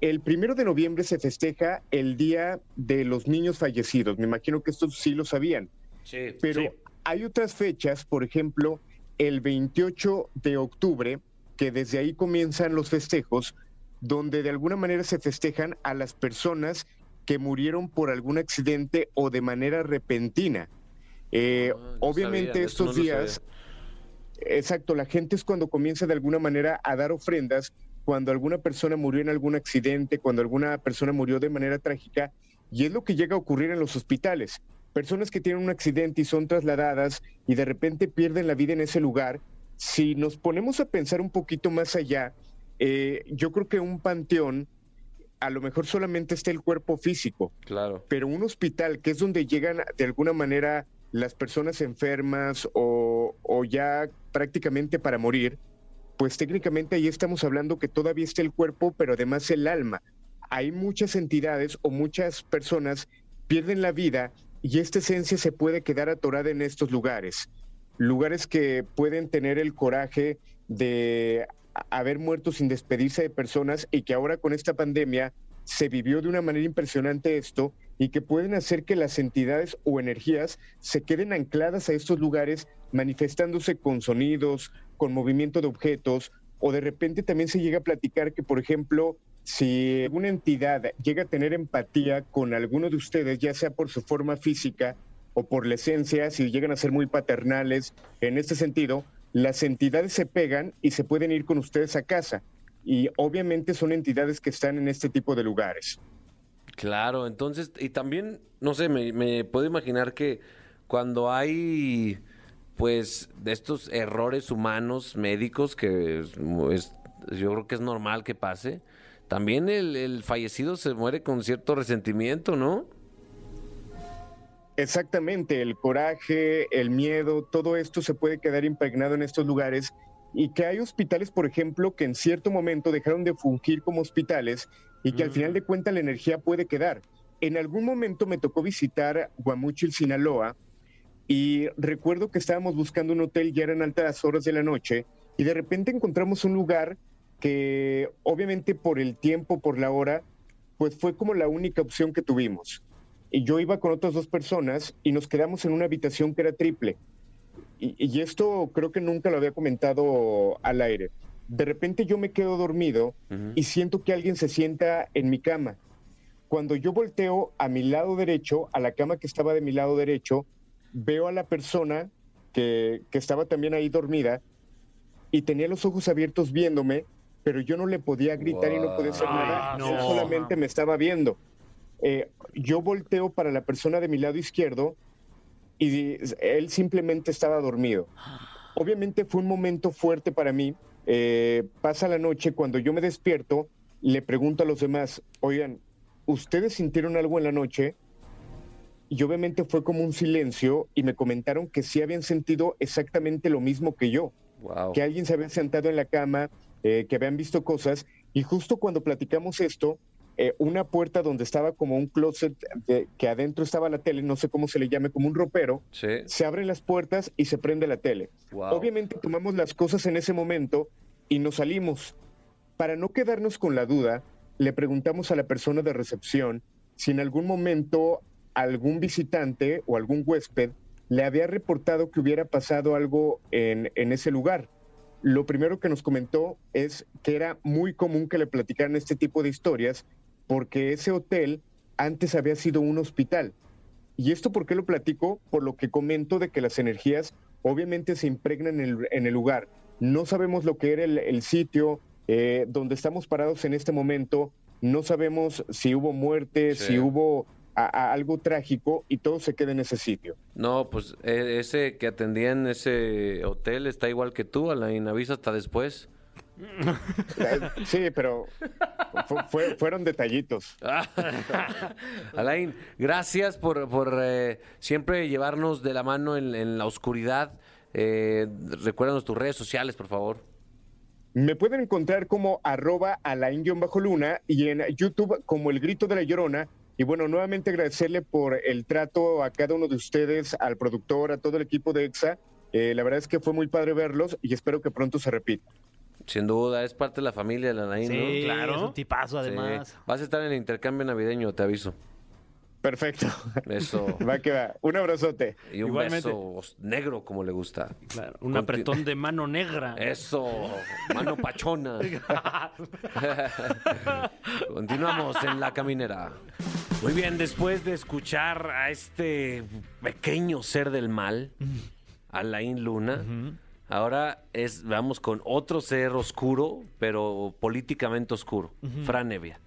El primero de noviembre se festeja el Día de los Niños Fallecidos. Me imagino que estos sí lo sabían. Sí. Pero hay otras fechas, por ejemplo, el 28 de octubre, que desde ahí comienzan los festejos, donde de alguna manera se festejan a las personas que murieron por algún accidente o de manera repentina. Eh, Ah, no obviamente sabía, eso no estos días, exacto, la gente es cuando comienza de alguna manera a dar ofrendas, cuando alguna persona murió en algún accidente, cuando alguna persona murió de manera trágica, y es lo que llega a ocurrir en los hospitales. Personas que tienen un accidente y son trasladadas y de repente pierden la vida en ese lugar. Si nos ponemos a pensar un poquito más allá, eh, yo creo que un panteón a lo mejor solamente está el cuerpo físico, Claro. pero un hospital, que es donde llegan de alguna manera las personas enfermas o, ya prácticamente para morir, pues técnicamente ahí estamos hablando que todavía está el cuerpo, pero además el alma. Hay muchas entidades o muchas personas pierden la vida y esta esencia se puede quedar atorada en estos lugares. Lugares que pueden tener el coraje de haber muerto sin despedirse de personas y que ahora con esta pandemia se vivió de una manera impresionante esto y que pueden hacer que las entidades o energías se queden ancladas a estos lugares manifestándose con sonidos, con movimiento de objetos o de repente también se llega a platicar que por ejemplo si alguna entidad llega a tener empatía con alguno de ustedes, ya sea por su forma física o por la esencia, si llegan a ser muy paternales en este sentido, las entidades se pegan y se pueden ir con ustedes a casa. Y obviamente son entidades que están en este tipo de lugares. Claro, entonces, y también, no sé, me, me puedo imaginar que cuando hay, pues, de estos errores humanos, médicos, que es, es- yo creo que es normal que pase, también el, el fallecido se muere con cierto resentimiento, ¿no? Exactamente, el coraje, el miedo, todo esto se puede quedar impregnado en estos lugares y que hay hospitales, por ejemplo, que en cierto momento dejaron de fungir como hospitales y que al final de cuentas la energía puede quedar. En algún momento me tocó visitar Guamuchil, Sinaloa, y recuerdo que estábamos buscando un hotel, ya eran altas horas de la noche, y de repente encontramos un lugar que obviamente por el tiempo, por la hora, pues fue como la única opción que tuvimos. Y yo iba con otras dos personas y nos quedamos en una habitación que era triple. Y, y esto creo que nunca lo había comentado al aire. De repente yo me quedo dormido y siento que alguien se sienta en mi cama. Cuando yo volteo a mi lado derecho, a la cama que estaba de mi lado derecho, veo a la persona que, que estaba también ahí dormida y tenía los ojos abiertos viéndome, pero yo no le podía gritar y no podía hacer nada. no. Él solamente me estaba viendo. Eh, yo volteo para la persona de mi lado izquierdo y él simplemente estaba dormido. Obviamente fue un momento fuerte para mí. Eh, pasa la noche, cuando yo me despierto, le pregunto a los demás, oigan, ¿ustedes sintieron algo en la noche? Y obviamente fue como un silencio y me comentaron que sí habían sentido exactamente lo mismo que yo Wow. que alguien se había sentado en la cama, eh, que habían visto cosas, y justo cuando platicamos esto, eh, una puerta donde estaba como un closet, de- que adentro estaba la tele, no sé cómo se le llame, como un ropero, Sí. se abren las puertas y se prende la tele. Wow. Obviamente tomamos las cosas en ese momento y nos salimos. Para no quedarnos con la duda, le preguntamos a la persona de recepción si en algún momento algún visitante o algún huésped le había reportado que hubiera pasado algo en, en ese lugar. Lo primero que nos comentó es que era muy común que le platicaran este tipo de historias porque ese hotel antes había sido un hospital ¿Y esto por qué lo platico? Por lo que comento de que las energías obviamente se impregnan en el, en el lugar. No sabemos lo que era el, el sitio eh, donde estamos parados en este momento. No sabemos si hubo muerte, Sí. si hubo a- a algo trágico y todo se queda en ese sitio. No, pues eh, ese que atendía en ese hotel está igual que tú, Alain. Avisa hasta después. Sí, pero fu- fue- fueron detallitos. Alain, gracias por, por, eh, siempre llevarnos de la mano en, en la oscuridad. Eh, recuérdanos tus redes sociales, por favor. Me pueden encontrar como arroba bajo luna y en YouTube como El Grito de la Llorona. Y bueno, nuevamente agradecerle por el trato a cada uno de ustedes, al productor, a todo el equipo de EXA. Eh, la verdad es que fue muy padre verlos y espero que pronto se repita. Sin duda, es parte de la familia de la Alain, Sí, ¿no? claro. es un tipazo Sí. además. Vas a estar en el intercambio navideño, te aviso. Perfecto. Eso. Va que va. Un abrazote. Y un Igualmente. beso negro, como le gusta. Claro, un Conti- apretón de mano negra. Eso, mano pachona. Continuamos en la caminera. Muy bien, después de escuchar a este pequeño ser del mal, Alain Luna, ahora es vamos con otro ser oscuro, pero políticamente oscuro, Fran Evia.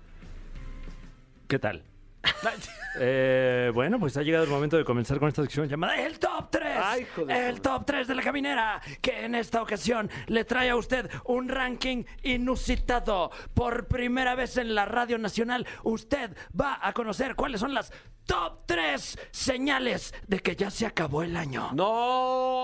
¿Qué tal? Eh, bueno, pues ha llegado el momento de comenzar con esta sección llamada El Top 3. Ay, el Top 3 de la caminera, que en esta ocasión le trae a usted un ranking inusitado. Por primera vez en la Radio Nacional, usted va a conocer cuáles son las Top 3 señales de que ya se acabó el año. ¡No!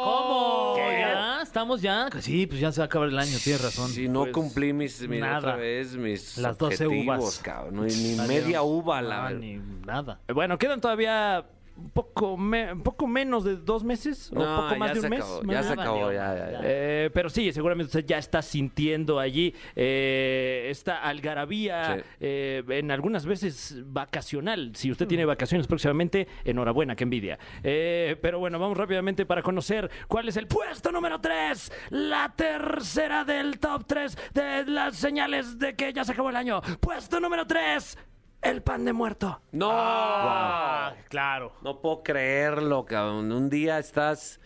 ¿Cómo? ¿Ya? ¿Estamos ya? Sí, pues ya se va a acabar el año, tienes razón. Si no Pues, cumplí mis, mis- nada. otra vez mis Las 12 objetivos, uvas. cabrón. Ni media uva, la No, verdad. ni nada. Bueno, quedan todavía poco, me- poco menos de dos meses o No, poco más de un mes. acabó, ya se acabó, ya, ya, ya. Eh, pero sí, seguramente usted ya está sintiendo allí eh, esta algarabía, Sí. eh, en algunas veces vacacional. Si usted tiene vacaciones próximamente, enhorabuena, qué envidia. Eh, pero bueno, vamos rápidamente para conocer cuál es el puesto número 3, la tercera del top 3 de las señales de que ya se acabó el año. Puesto número 3, el pan de muerto. ¡No! Ah, claro. No puedo creerlo, cabrón. Un día estás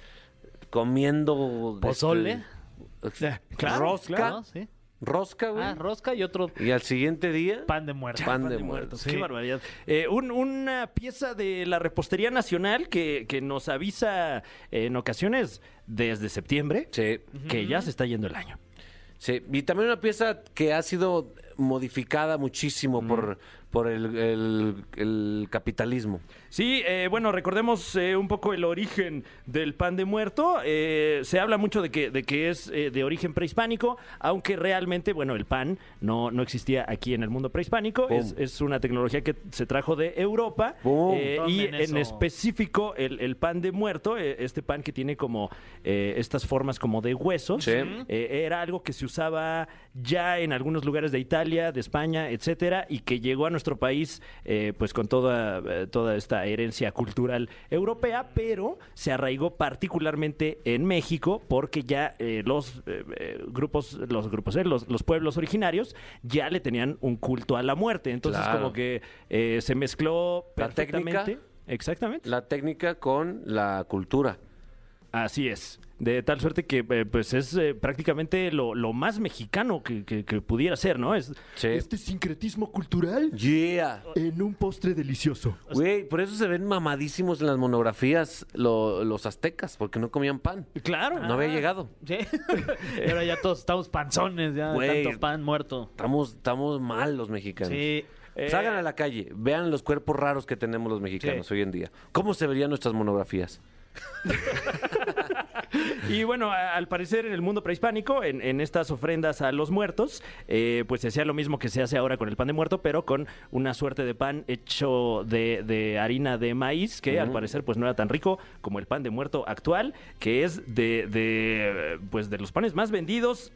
comiendo... ¿Pozole? este, claro, rosca. claro, sí. Rosca, güey. Ah, rosca y otro y al siguiente día... pan de muerto. Pan de muerto. Qué barbaridad. Eh, un- una pieza de la repostería nacional que, que nos avisa eh, en ocasiones desde septiembre Sí, que ya se está yendo el año. sí. Y también una pieza que ha sido modificada muchísimo por, por el, el- el capitalismo. Sí, eh, bueno, recordemos eh, un poco el origen del pan de muerto. Eh, se habla mucho de que, de que es eh, de origen prehispánico, aunque realmente, bueno, el pan no, no existía aquí en el mundo prehispánico. Es, es una tecnología que se trajo de Europa. Eh, y en específico, el, el pan de muerto, eh, este pan que tiene como eh, estas formas como de huesos, Sí. eh, era algo que se usaba ya en algunos lugares de Italia, de España, etcétera, y que llegó a nuestro país eh, pues con toda, eh, toda esta herencia cultural europea, pero se arraigó particularmente en México porque ya eh, los eh, eh, grupos, los grupos, los, los pueblos originarios ya le tenían un culto a la muerte. Entonces Claro. como que eh, se mezcló La técnica. perfectamente. Exactamente. La técnica con la cultura. Así es. De tal suerte que eh, pues es eh, prácticamente lo, lo más mexicano que, que- que pudiera ser, ¿no? Es Sí. este sincretismo cultural Yeah. en un postre delicioso. Güey, por eso se ven mamadísimos en las monografías lo- los aztecas, porque no comían pan. Claro. No había llegado. Sí. Y ahora ya todos estamos panzones, ya de Güey. tanto pan muerto. Estamos, estamos mal los mexicanos. Sí. Eh, Salgan a la calle, vean los cuerpos raros que tenemos los mexicanos hoy en día. ¿Cómo se verían nuestras monografías? Y bueno, al parecer en el mundo prehispánico, en, en estas ofrendas a los muertos, eh, pues se hacía lo mismo que se hace ahora con el pan de muerto, pero con una suerte de pan hecho de, de harina de maíz, que al parecer pues no era tan rico como el pan de muerto actual, que es de, de, pues de los panes más vendidos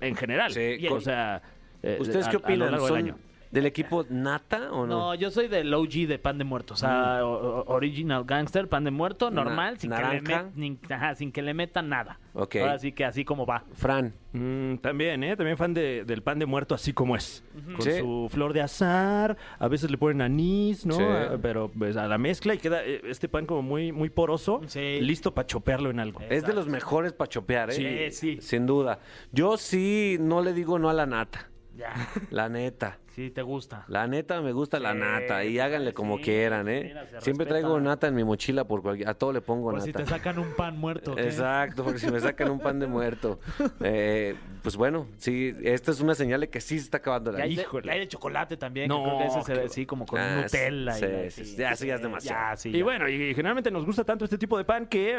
en general. Sí, Bien, con- o sea, eh, ¿Ustedes a- qué opinan? largo del ¿Son, año. ¿Del equipo Nata o no? No, yo soy del OG de pan de muerto, o sea, o- original gangster, pan de muerto, normal, sin, que le, met- ni- ajá, sin que le metan nada. Ok. Ahora sí que así como va. Fran. Mm, también, ¿eh? También fan de- del pan de muerto así como es. Con Sí. su flor de azar, a veces le ponen anís, ¿no? Sí. Ah, Pero pues, a la mezcla y queda eh, este pan como muy, muy poroso, Sí. listo para chopearlo en algo. Es de los mejores para chopear, ¿eh? Sí, sí. Sin duda. Yo sí no le digo no a la nata. Ya, La neta. Sí, te gusta. La neta me gusta la nata y háganle como sí, quieran, ¿eh? mira, se Siempre respeta. traigo nata en mi mochila por cualquier... A todo le pongo Por si nata. te sacan un pan muerto. ¿qué? Exacto, porque si me sacan un pan de muerto. Eh, pues bueno, sí, esta es una señal de que sí se está acabando Y la hay, de, hay de chocolate también. No, que creo que ese se ve así como con Ah, Nutella. sí, y sí, sí, ya, sí, ya es demasiado. Ya, sí, Y ya. bueno, y generalmente nos gusta tanto este tipo de pan que eh,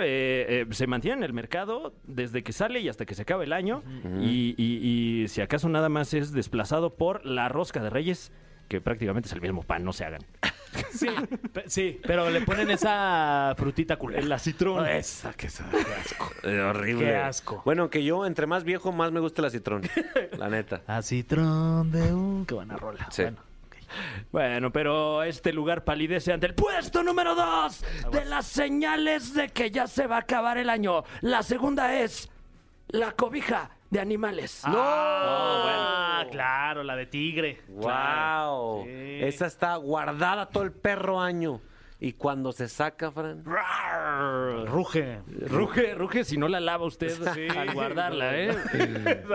eh, se mantiene en el mercado desde que sale y hasta que se acaba el año. y, y- y si acaso nada más es desplazado por la rosca de reyes, que prácticamente es el mismo pan, no se hagan. Sí, pe- sí, pero le ponen esa frutita culera. La citrón. Esa, que esa, qué asco. Eh, horrible. Qué asco. Bueno, que yo entre más viejo más me gusta la citrón. la neta. A citrón de un... Qué buena rola. Sí. Bueno, ok. Bueno, pero este lugar palidece ante el puesto número dos de las señales de que ya se va a acabar el año. La segunda es la cobija de animales. Ah, claro, la de tigre. ¡Wow! Sí. Esa está guardada todo el perro año. Y cuando se saca, Fran. Ruge. Ruge, ruge si no la lava usted al guardarla, ¿eh?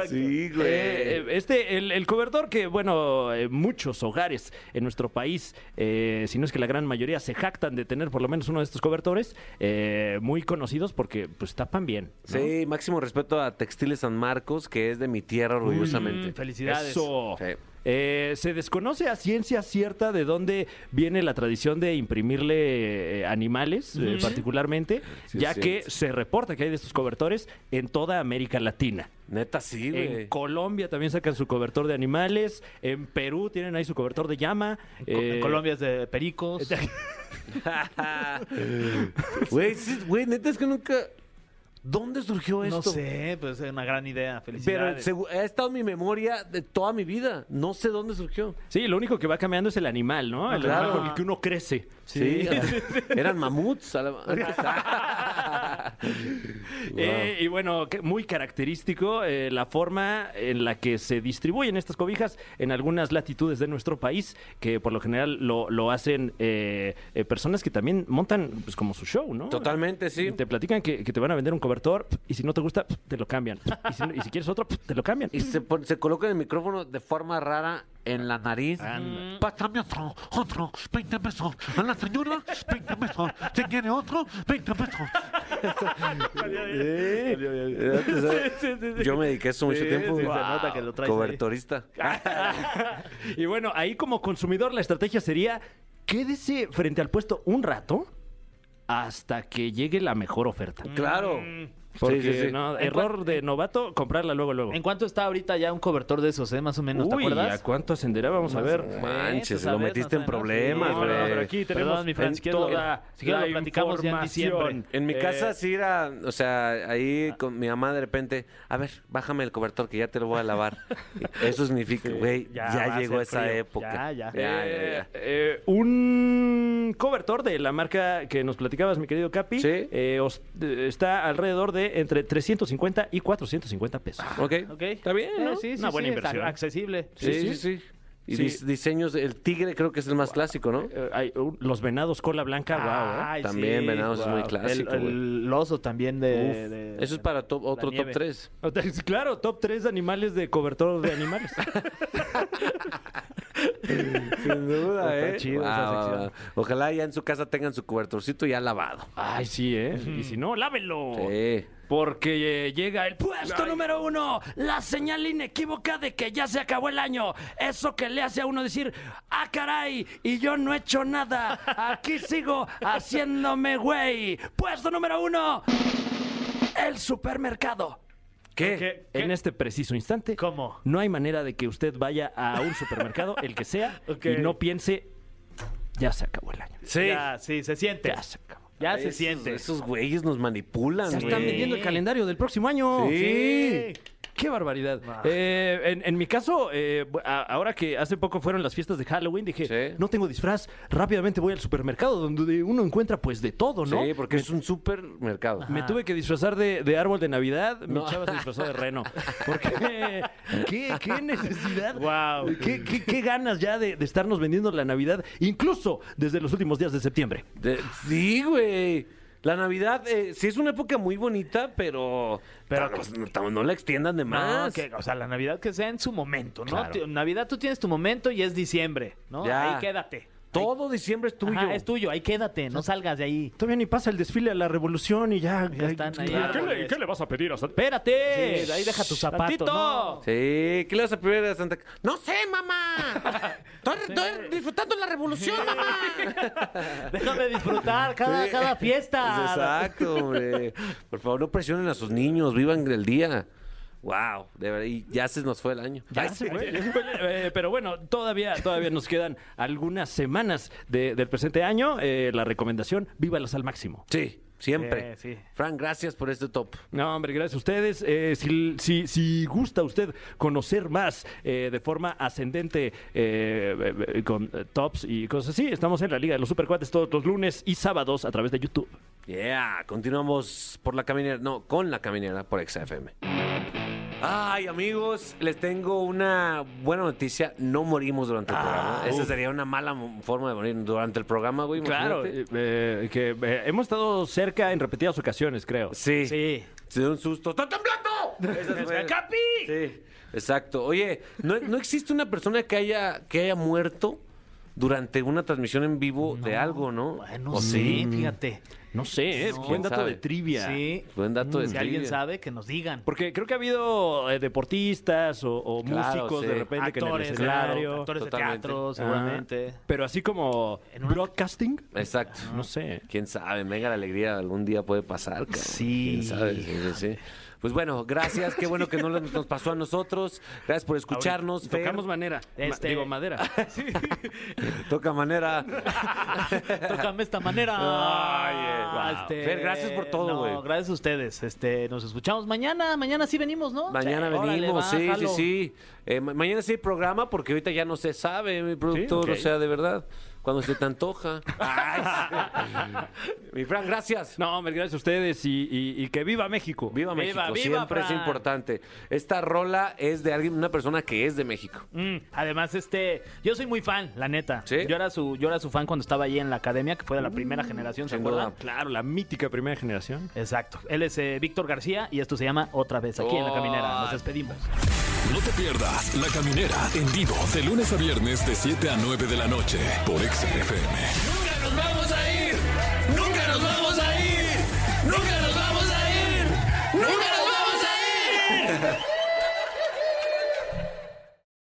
Sí, Eh, eh, este, el, el cobertor que, bueno, eh, muchos hogares en nuestro país, eh, si no es que la gran mayoría, se jactan de tener por lo menos uno de estos cobertores, eh, muy conocidos porque pues tapan bien. ¿no? Sí, máximo respeto a Textiles San Marcos, que es de mi tierra orgullosamente. Felicidades. Eso. Sí. Eh, se desconoce a ciencia cierta de dónde viene la tradición de imprimirle eh, animales, eh, particularmente, Sí, ya que se reporta que hay de estos cobertores en toda América Latina. Neta, sí, En güey. Colombia también sacan su cobertor de animales. En Perú tienen ahí su cobertor de llama. Co- en Eh, Colombia es de pericos. Güey, sí, güey, neta es que nunca. ¿Dónde surgió esto? No sé, pues es una gran idea. Pero Felicidades. segu- ha estado en mi memoria de toda mi vida. No sé dónde surgió. Sí, lo único que va cambiando es el animal, ¿no? El Claro. animal con el que uno crece. Sí. Eran mamuts. a la- Eh, y bueno, muy característico eh, la forma en la que se distribuyen estas cobijas en algunas latitudes de nuestro país, que por lo general lo, lo hacen eh, eh, personas que también montan pues como su show, ¿no? Totalmente, sí. Te platican que, que te van a vender un cobertor y si no te gusta, te lo cambian. Y si, y si quieres otro, te lo cambian. Y se, se coloca el micrófono de forma rara en la nariz. Pásame otro, otro, 20 pesos. A la señora, 20 pesos. ¿Se quiere otro? 20 pesos. Yo me dediqué a eso mucho Sí, tiempo. sí, se nota que lo traes ahí. Cobertorista. y bueno, ahí como consumidor la estrategia sería quédese frente al puesto un rato hasta que llegue la mejor oferta. Claro. Porque Sí, sí, sí. no, ¿En error de novato, comprarla luego, luego. ¿En cuánto está ahorita ya un cobertor de esos, eh? Más o menos, ¿te Uy, acuerdas? ¿a cuánto ascenderá? Vamos a ver. Manches, lo metiste en problemas, sí. No, no, güey. pero aquí tenemos Perdón, mi Fran, en toda si quieres la lo platicamos ya en información. diciembre. En mi Eh, casa sí era, o sea, ahí con mi mamá de repente, a ver, bájame el cobertor que ya te lo voy a lavar. Eso significa, güey, ya llegó esa frío. época. Ya, ya. ya, ya, Eh, ya. eh, un cobertor de la marca que nos platicabas, mi querido Capi, Sí. eh, os- eh, está alrededor de entre 350 y 450 pesos. Ok. Ok. Está bien, ¿no? Eh, sí, sí, Una buena sí, inversión. Accesible. Sí, Sí, sí, sí. Y Sí. dis- diseños, el tigre creo que es el más clásico, ¿no? Hay, uh, los venados cola blanca, wow. También venados es muy clásico, El, el oso también de... Uf, de- Eso es para top- otro top nieve. 3. Claro, top 3 animales de cobertor de animales. Sin duda, Está ¿eh? chido esa sección. Ojalá ya en su casa tengan su cobertorcito ya lavado. Ay, sí, ¿eh? Y si no, lávenlo. Sí. Porque eh, llega el puesto número uno, la señal inequívoca de que ya se acabó el año. Eso que le hace a uno decir, ah, caray, y yo no he hecho nada. Aquí sigo haciéndome güey. Puesto número uno, el supermercado. ¿Qué? ¿Qué? En este preciso instante, ¿Cómo? no hay manera de que usted vaya a un supermercado, el que sea, y no piense, ya se acabó el año. Sí. Ya, sí, se siente. Ya se acabó. Ya se Esos- siente. Esos güeyes nos manipulan, güey. están vendiendo el calendario del próximo año. Sí. Qué barbaridad. Eh, en, en mi caso, eh, ahora que hace poco fueron las fiestas de Halloween, dije, Sí. no tengo disfraz, rápidamente voy al supermercado donde uno encuentra pues de todo, ¿no? Sí, porque es un supermercado. Me tuve que disfrazar de, de árbol de Navidad. No. Mi chava se disfrazó de reno. Porque, ¿qué, qué necesidad? Wow. ¿Qué, qué- qué ganas ya de, de estarnos vendiendo la Navidad, incluso desde los últimos días de septiembre. De- sí, güey. La Navidad, eh, sí es una época muy bonita, pero, Pero pero no, la extiendan de No, más. que, o sea, la Navidad que sea en su momento, ¿no? Claro. Navidad tú tienes tu momento y es diciembre, ¿no? Ya. Ahí quédate. Todo diciembre es tuyo. Ajá, es tuyo, ahí quédate, no salgas de ahí. Todavía ni pasa el desfile a la revolución y ya. Ya están ahí. ¿Qué, le, qué le vas a pedir a Santa- ¡Espérate! Sí, ahí deja tus zapatos. Sí, ¿qué le vas a pedir a Santa? No sé, mamá. Estoy, estoy disfrutando la revolución, mamá. Déjame disfrutar cada, cada fiesta. Exacto, hombre. Por favor, no presionen a sus niños, vivan el día. Wow, de verdad, y ya se nos fue el año. Ya Ay, se fue, ya se fue, eh, pero bueno, todavía, todavía nos quedan algunas semanas de- del presente año. Eh, la recomendación, vívalas al máximo. Sí, siempre. Sí, sí. Frank, gracias por este top. No, hombre, gracias a ustedes. Eh, si, si- si gusta usted conocer más eh, de forma ascendente eh, eh, con eh, tops y cosas así, estamos en la Liga de los Supercuates todos los lunes y sábados a través de YouTube. Yeah, continuamos por la caminera, no, con la caminera por XFM. Ay, amigos, les tengo una buena noticia. No morimos durante el programa. Esa sería una mala mo- forma de morir durante el programa, güey. Claro, imagínate. eh, eh, que eh, hemos estado cerca en repetidas ocasiones, creo. Sí. Sí. Se dio un susto. ¡Está temblando! Esa fue- ¡Capi! Sí, exacto. Oye, ¿no, no existe una persona que haya, que haya muerto durante una transmisión en vivo de algo, ¿no? Bueno, ¿O sí, fíjate. No sé, ¿eh? No. buen ¿Quién dato sabe? de trivia. Sí. Buen dato de Si alguien trivia. sabe, que nos digan. Porque creo que ha habido eh, deportistas o, o Claro, músicos sí. de repente que en el Actores, escenario. claro, actores de teatro, Ah, seguramente. pero así como una- broadcasting, Exacto. no sé. Quién sabe, mega la alegría algún día puede pasar, cabrón. Sí. ¿Quién sabe? Sí, sí, sí. Pues bueno, gracias. Qué bueno que no nos nos pasó a nosotros. Gracias por escucharnos. Fer. Tocamos manera. Ma- Este- digo, madera. Toca manera. Tócame esta manera. Ay, eh, Ah, wow. Fer, gracias por todo, no, güey. gracias a ustedes. Este, nos escuchamos mañana. Mañana sí venimos, ¿no? Mañana Sí, órale, venimos, va, sí, sí, jalo. sí. Eh, ma- mañana sí hay programa porque ahorita ya no se sabe, mi productor, ok. o sea, de verdad, cuando se te antoja. Mi Fran, gracias. No, hombre, gracias a ustedes y, y- y que viva México. Viva México, viva, siempre es Fran. importante. Esta rola es de alguien, una persona que es de México. Mm, además, este, yo soy muy fan, la neta. ¿Sí? Yo era su, yo era su fan cuando estaba ahí en la academia, que fue de la primera generación, ¿se sin acuerdan? duda. Claro, la mítica primera generación. Exacto. Él es eh, Víctor García y esto se llama Otra vez aquí en la caminera. Nos despedimos. No te pierdas La Caminera en vivo de lunes a viernes de 7 a 9 de la noche por XFM.